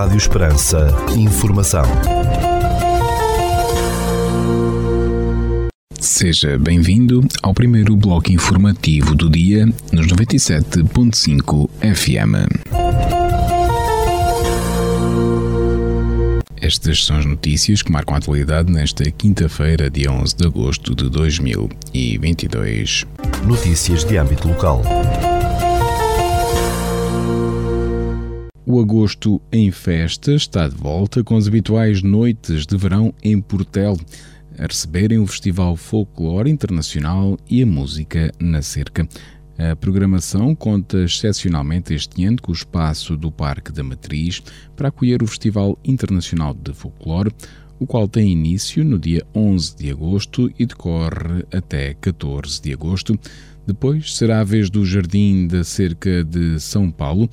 Rádio Esperança. Informação. Seja bem-vindo ao primeiro bloco informativo do dia nos 97.5 FM. Estas são as notícias que marcam a atualidade nesta quinta-feira, dia 11 de agosto de 2022. Notícias de âmbito local. O agosto em festa está de volta com as habituais noites de verão em Portel, a receberem o Festival Folclore Internacional e a música na cerca. A programação conta excepcionalmente este ano com o espaço do Parque da Matriz para acolher o Festival Internacional de Folclore, o qual tem início no dia 11 de agosto e decorre até 14 de agosto. Depois será a vez do Jardim da Cerca de São Paulo,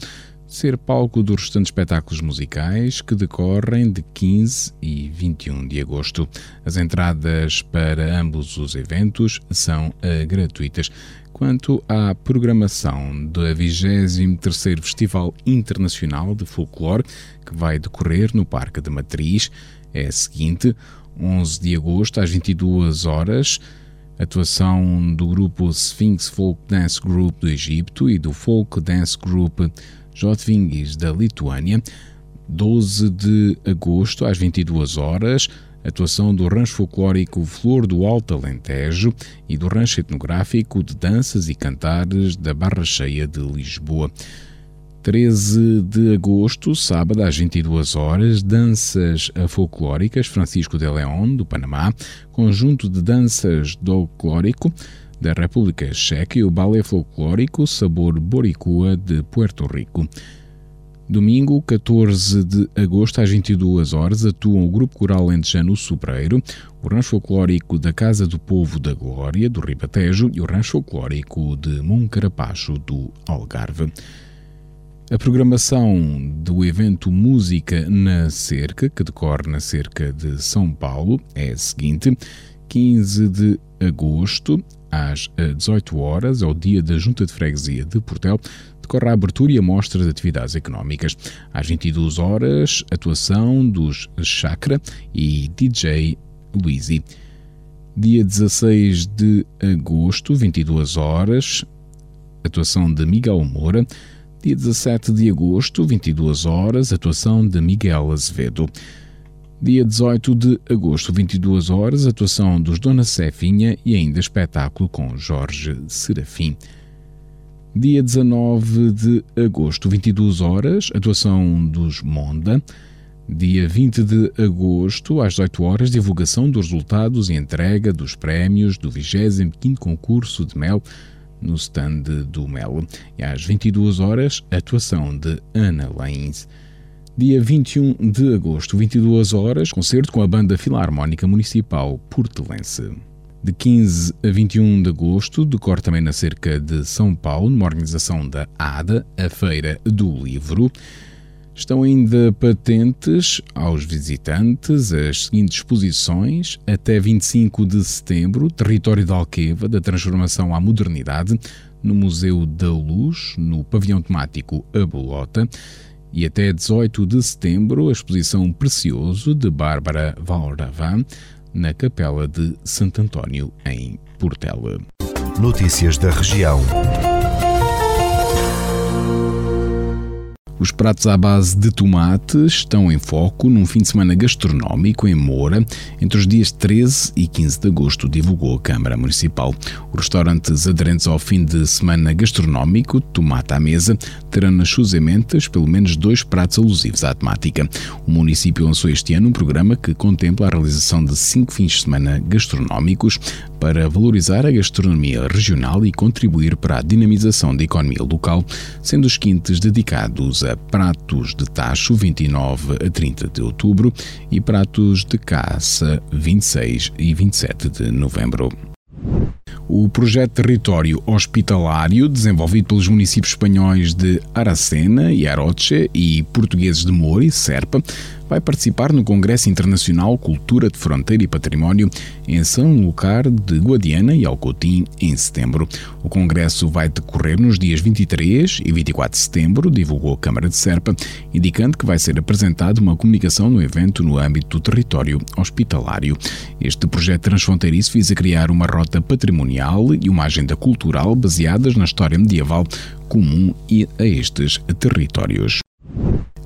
ser palco dos restantes espetáculos musicais que decorrem de 15 e 21 de agosto. As entradas para ambos os eventos são uh, gratuitas. Quanto à programação do 23º Festival Internacional de Folclore, que vai decorrer no Parque da Matriz, é a seguinte: 11 de agosto às 22 horas, atuação do grupo Sphinx Folk Dance Group do Egito e do Folk Dance Group Jodvingis, da Lituânia. 12 de agosto, às 22 horas, atuação do rancho folclórico Flor do Alto Alentejo e do rancho etnográfico de danças e cantares da Barra Cheia de Lisboa. 13 de agosto, sábado, às 22 horas, danças folclóricas Francisco de León, do Panamá, conjunto de danças folclórico da República Checa e o balé folclórico Sabor Boricua de Puerto Rico. Domingo, 14 de agosto, às 22 horas, atuam o Grupo Coral Lentejano Sobreiro, o Rancho Folclórico da Casa do Povo da Glória, do Ribatejo, e o Rancho Folclórico de Moncarapacho, do Algarve. A programação do evento Música na Cerca, que decorre na Cerca de São Paulo, é a seguinte: 15 de agosto, às 18 horas, ao dia da Junta de Freguesia de Portel, decorre a abertura e a mostra de atividades económicas. Às 22 horas, atuação dos Chakra e DJ Luizi. Dia 16 de agosto, 22 horas, atuação de Miguel Moura. Dia 17 de agosto, 22 horas, atuação de Miguel Azevedo. Dia 18 de agosto, 22 horas, atuação dos Dona Cefinha e ainda espetáculo com Jorge Serafim. Dia 19 de agosto, 22 horas, atuação dos Monda. Dia 20 de agosto, às 18 horas, divulgação dos resultados e entrega dos prémios do 25º concurso de mel no stand do Mel. E às 22 horas, atuação de Ana Lains dia 21 de agosto, 22 horas, concerto com a Banda Filarmónica Municipal Portelense. De 15 a 21 de agosto, decorre também na cerca de São Paulo, numa organização da ADA, a Feira do Livro. Estão ainda patentes aos visitantes as seguintes exposições até 25 de setembro, Território da Alqueva, da Transformação à Modernidade, no Museu da Luz, no pavilhão temático A Bolota e até 18 de setembro a exposição Precioso de Bárbara Valravan na Capela de Santo António, em Portela. Notícias da região. Os pratos à base de tomate estão em foco num fim de semana gastronómico em Moura entre os dias 13 e 15 de agosto, divulgou a Câmara Municipal. Os restaurantes aderentes ao fim de semana gastronómico, tomate à mesa, terão nas suas ementas pelo menos dois pratos alusivos à temática. O município lançou este ano um programa que contempla a realização de cinco fins de semana gastronómicos para valorizar a gastronomia regional e contribuir para a dinamização da economia local, sendo os quintos dedicados a pratos de tacho 29 a 30 de outubro e pratos de caça 26 e 27 de novembro. O projeto Território Hospitalário, desenvolvido pelos municípios espanhóis de Aracena e Aroche e portugueses de Moura e Serpa, vai participar no Congresso Internacional Cultura de Fronteira e Património em São Lucar de Guadiana e Alcotim em setembro. O congresso vai decorrer nos dias 23 e 24 de setembro, divulgou a Câmara de Serpa, indicando que vai ser apresentada uma comunicação no evento no âmbito do território hospitalário. Este projeto transfronteiriço visa criar uma rota patrimonial e uma agenda cultural baseadas na história medieval comum a estes territórios.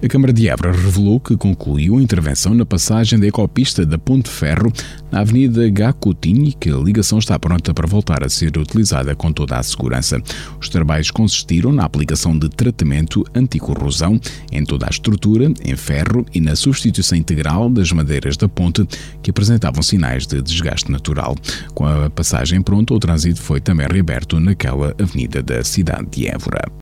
A Câmara de Évora revelou que concluiu a intervenção na passagem da ecopista da Ponte Ferro na Avenida Gacotinho e que a ligação está pronta para voltar a ser utilizada com toda a segurança. Os trabalhos consistiram na aplicação de tratamento anticorrosão em toda a estrutura, em ferro e na substituição integral das madeiras da ponte que apresentavam sinais de desgaste natural. Com a passagem pronta, o trânsito foi também reaberto naquela avenida da cidade de Évora.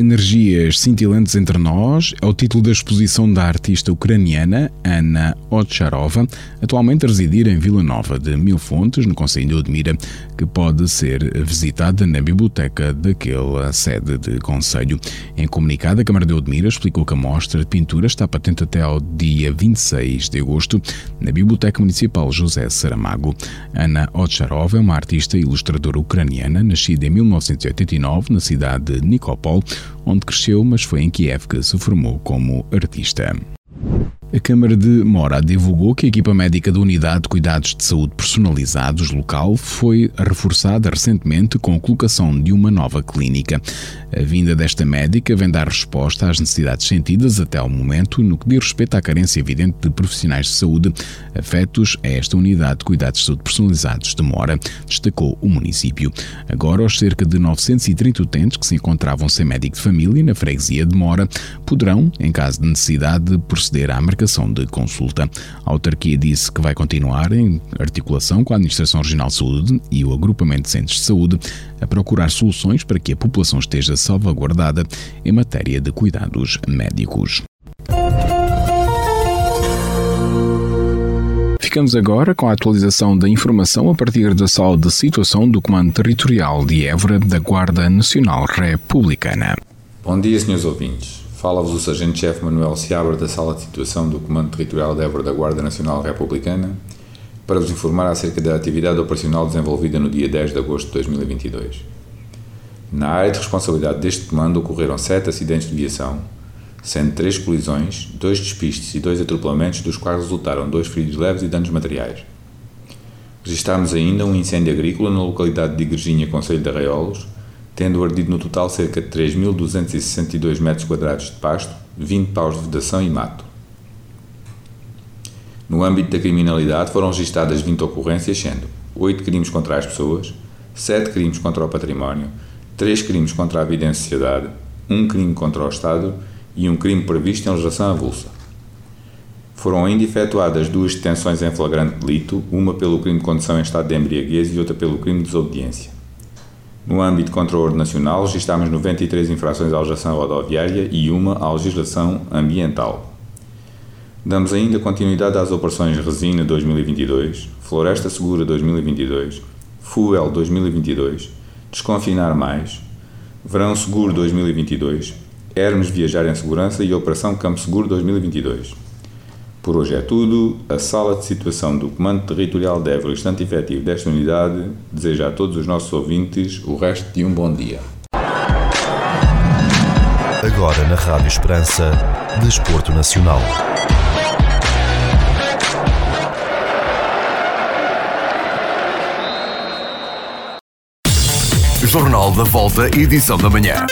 Energias Cintilantes entre Nós é o título da exposição da artista ucraniana Anna Otcharova, atualmente a residir em Vila Nova de Mil Fontes, no Conselho de Odmira, que pode ser visitada na biblioteca daquela sede de Conselho. Em comunicado, a Câmara de Odmira explicou que a mostra de pintura está patente até ao dia 26 de agosto na Biblioteca Municipal José Saramago. Anna Otcharova é uma artista e ilustradora ucraniana, nascida em 1989 na cidade de Nikopol, onde cresceu, mas foi em Kiev que se formou como artista. A Câmara de Mora divulgou que a equipa médica da Unidade de Cuidados de Saúde Personalizados local foi reforçada recentemente com a colocação de uma nova clínica. A vinda desta médica vem dar resposta às necessidades sentidas até ao momento no que diz respeito à carência evidente de profissionais de saúde afetos a esta Unidade de Cuidados de Saúde Personalizados de Mora, destacou o município. Agora, os cerca de 930 utentes que se encontravam sem médico de família na freguesia de Mora poderão, em caso de necessidade, proceder à marcação marcação de consulta. A autarquia disse que vai continuar em articulação com a Administração Regional de Saúde e o Agrupamento de Centros de Saúde a procurar soluções para que a população esteja salvaguardada em matéria de cuidados médicos. Ficamos agora com a atualização da informação a partir da sala de situação do Comando Territorial de Évora da Guarda Nacional Republicana. Bom dia, senhores ouvintes. Fala-vos o Sargento-Chefe Manuel Seabra da Sala de Situação do Comando Territorial de Évora da Guarda Nacional Republicana para vos informar acerca da atividade operacional desenvolvida no dia 10 de agosto de 2022. Na área de responsabilidade deste comando ocorreram sete acidentes de viação, sendo três colisões, dois despistes e dois atropelamentos, dos quais resultaram dois feridos leves e danos materiais. Registámos ainda um incêndio agrícola na localidade de Igrejinha, Conselho de Arraiolos, tendo ardido no total cerca de 3.262 metros quadrados de pasto, 20 paus de vedação e mato. No âmbito da criminalidade foram registadas 20 ocorrências, sendo 8 crimes contra as pessoas, 7 crimes contra o património, 3 crimes contra a vida em sociedade, 1 crime contra o Estado e um crime previsto em legislação avulsa. Foram ainda efetuadas duas detenções em flagrante delito, uma pelo crime de condução em estado de embriaguez e outra pelo crime de desobediência. No âmbito contra o ordem nacional, registámos 93 infrações à legislação rodoviária e uma à legislação ambiental. Damos ainda continuidade às operações Resina 2022, Floresta Segura 2022, Fuel 2022, Desconfinar Mais, Verão Seguro 2022, Hermes Viajar em Segurança e Operação Campo Seguro 2022. Por hoje é tudo. A sala de situação do Comando Territorial de Évora, estante efetivo desta unidade, deseja a todos os nossos ouvintes o resto de um bom dia. Agora na Rádio Esperança, Desporto Nacional. Jornal da Volta, edição da manhã.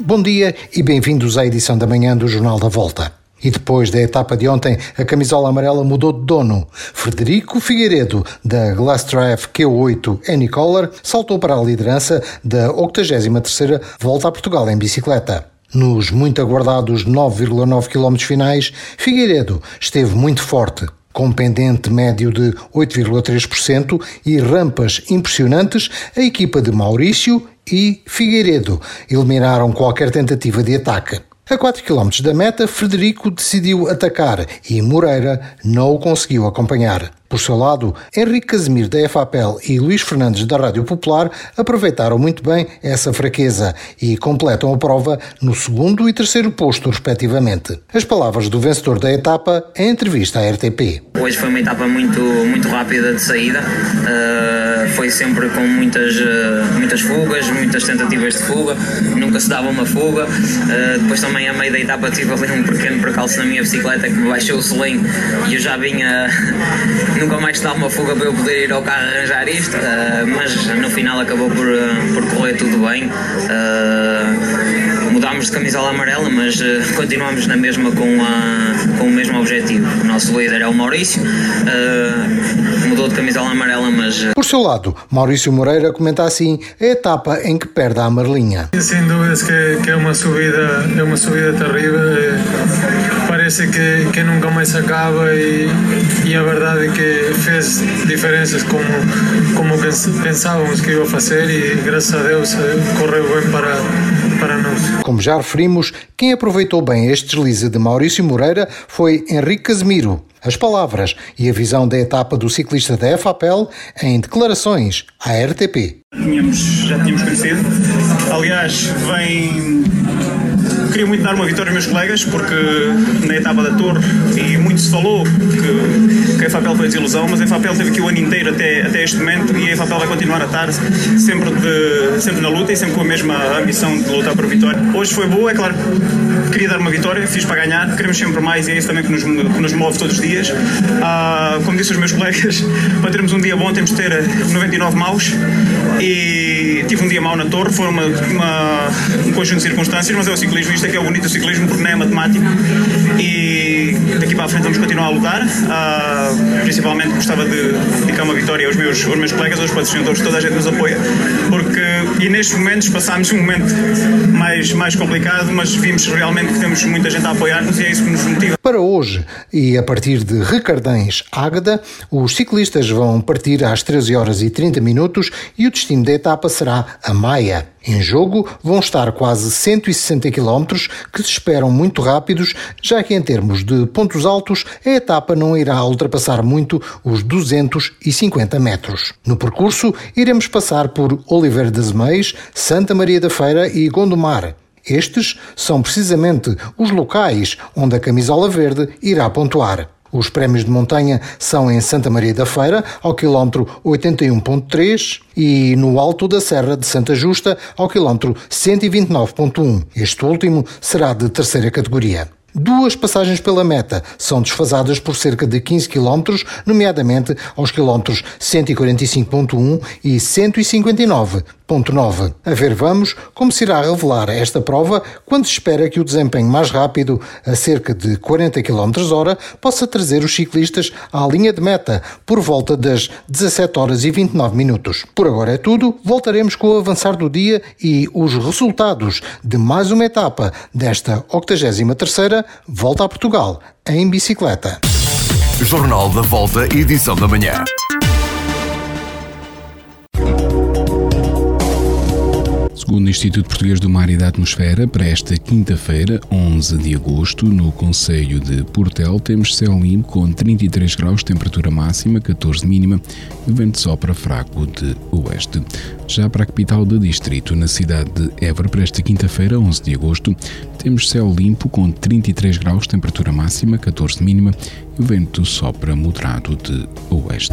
Bom dia e bem-vindos à edição da manhã do Jornal da Volta. E depois da etapa de ontem, a camisola amarela mudou de dono. Frederico Figueiredo, da Drive Q8 Anycolor, saltou para a liderança da 83ª Volta a Portugal em bicicleta. Nos muito aguardados 9,9 km finais, Figueiredo esteve muito forte, com pendente médio de 8,3% e rampas impressionantes, a equipa de Maurício e Figueiredo eliminaram qualquer tentativa de ataque. A 4 km da meta, Frederico decidiu atacar e Moreira não o conseguiu acompanhar. Por seu lado, Henrique Casimiro da EFAPEL e Luís Fernandes da Rádio Popular aproveitaram muito bem essa fraqueza e completam a prova no segundo e terceiro posto, respectivamente. As palavras do vencedor da etapa em entrevista à RTP. Hoje foi uma etapa muito, muito rápida de saída, uh, foi sempre com muitas, uh, muitas fugas, muitas tentativas de fuga, nunca se dava uma fuga. Uh, depois também a meio da etapa tive ali um pequeno percalço na minha bicicleta que me baixou o selim e eu já vinha nunca mais estava uma fuga para eu poder ir ao carro arranjar isto, uh, mas no final acabou por, uh, por correr tudo bem. Uh, mudámos de camisola amarela, mas continuamos na mesma com, a, com o mesmo objetivo. O nosso líder é o Maurício, mudou de camisola amarela, mas. Por seu lado, Maurício Moreira comenta assim a etapa em que perde a amarelinha. Sem dúvidas que, que é uma subida, é uma subida terrível. Parece que, que nunca mais acaba e, e a verdade é que fez diferenças como, como pensávamos que ia fazer e graças a Deus correu bem para, para nós. Como já referimos, quem aproveitou bem este deslize de Maurício Moreira foi Henrique Casemiro. As palavras e a visão da etapa do ciclista da EFAPEL em declarações à RTP. Tínhamos, já tínhamos conhecido. Aliás, vem queria muito dar uma vitória aos meus colegas, porque na etapa da Torre, e muito se falou que, que a EFAPEL foi desilusão, mas a EFAPEL teve aqui o ano inteiro até, até este momento e a EFAPEL vai continuar a estar sempre, de, sempre na luta e sempre com a mesma ambição de lutar por vitória. Hoje foi boa, é claro, queria dar uma vitória, fiz para ganhar, queremos sempre mais e é isso também que nos, que nos move todos os dias. Ah, como disse os meus colegas, para termos um dia bom temos de ter 99 maus e tive um dia mau na Torre, foi uma, uma, um conjunto de circunstâncias, mas é o ciclismo, isto é que é o bonito do ciclismo, porque não é matemático e daqui para a frente vamos continuar a lutar. Uh, principalmente gostava de dedicar uma vitória aos meus, aos meus colegas, aos patrocinadores, toda a gente nos apoia, porque e nestes momentos passámos um momento mais, mais complicado, mas vimos realmente que temos muita gente a apoiar-nos e é isso que nos motiva. Para hoje, e a partir de Ricardães Águeda, os ciclistas vão partir às 13 horas e 30 minutos e o destino da etapa será a Maia. Em jogo vão estar quase 160 km que se esperam muito rápidos, já que em termos de pontos altos a etapa não irá ultrapassar muito os 250 metros. No percurso iremos passar por Oliveira das Meias, Santa Maria da Feira e Gondomar. Estes são precisamente os locais onde a camisola verde irá pontuar. Os prémios de montanha são em Santa Maria da Feira, ao quilómetro 81.3 e no Alto da Serra de Santa Justa, ao quilómetro 129.1. Este último será de terceira categoria. Duas passagens pela meta são desfasadas por cerca de 15 km, nomeadamente aos quilómetros 145.1 e 159.9. A ver vamos como se irá revelar esta prova quando se espera que o desempenho mais rápido, a cerca de 40 km hora, possa trazer os ciclistas à linha de meta por volta das 17 horas e 29 minutos. Por agora é tudo, voltaremos com o avançar do dia e os resultados de mais uma etapa desta 83ª volta a Portugal em bicicleta. Jornal da Volta, edição da manhã. Segundo o Instituto Português do Mar e da Atmosfera, para esta quinta-feira, 11 de agosto, no Conselho de Portel, temos céu limpo com 33 graus, temperatura máxima, 14 mínima e vento sopra fraco de oeste. Já para a capital do distrito, na cidade de Évora, para esta quinta-feira, 11 de agosto, temos céu limpo com 33 graus, temperatura máxima, 14 mínima e vento sopra moderado de oeste.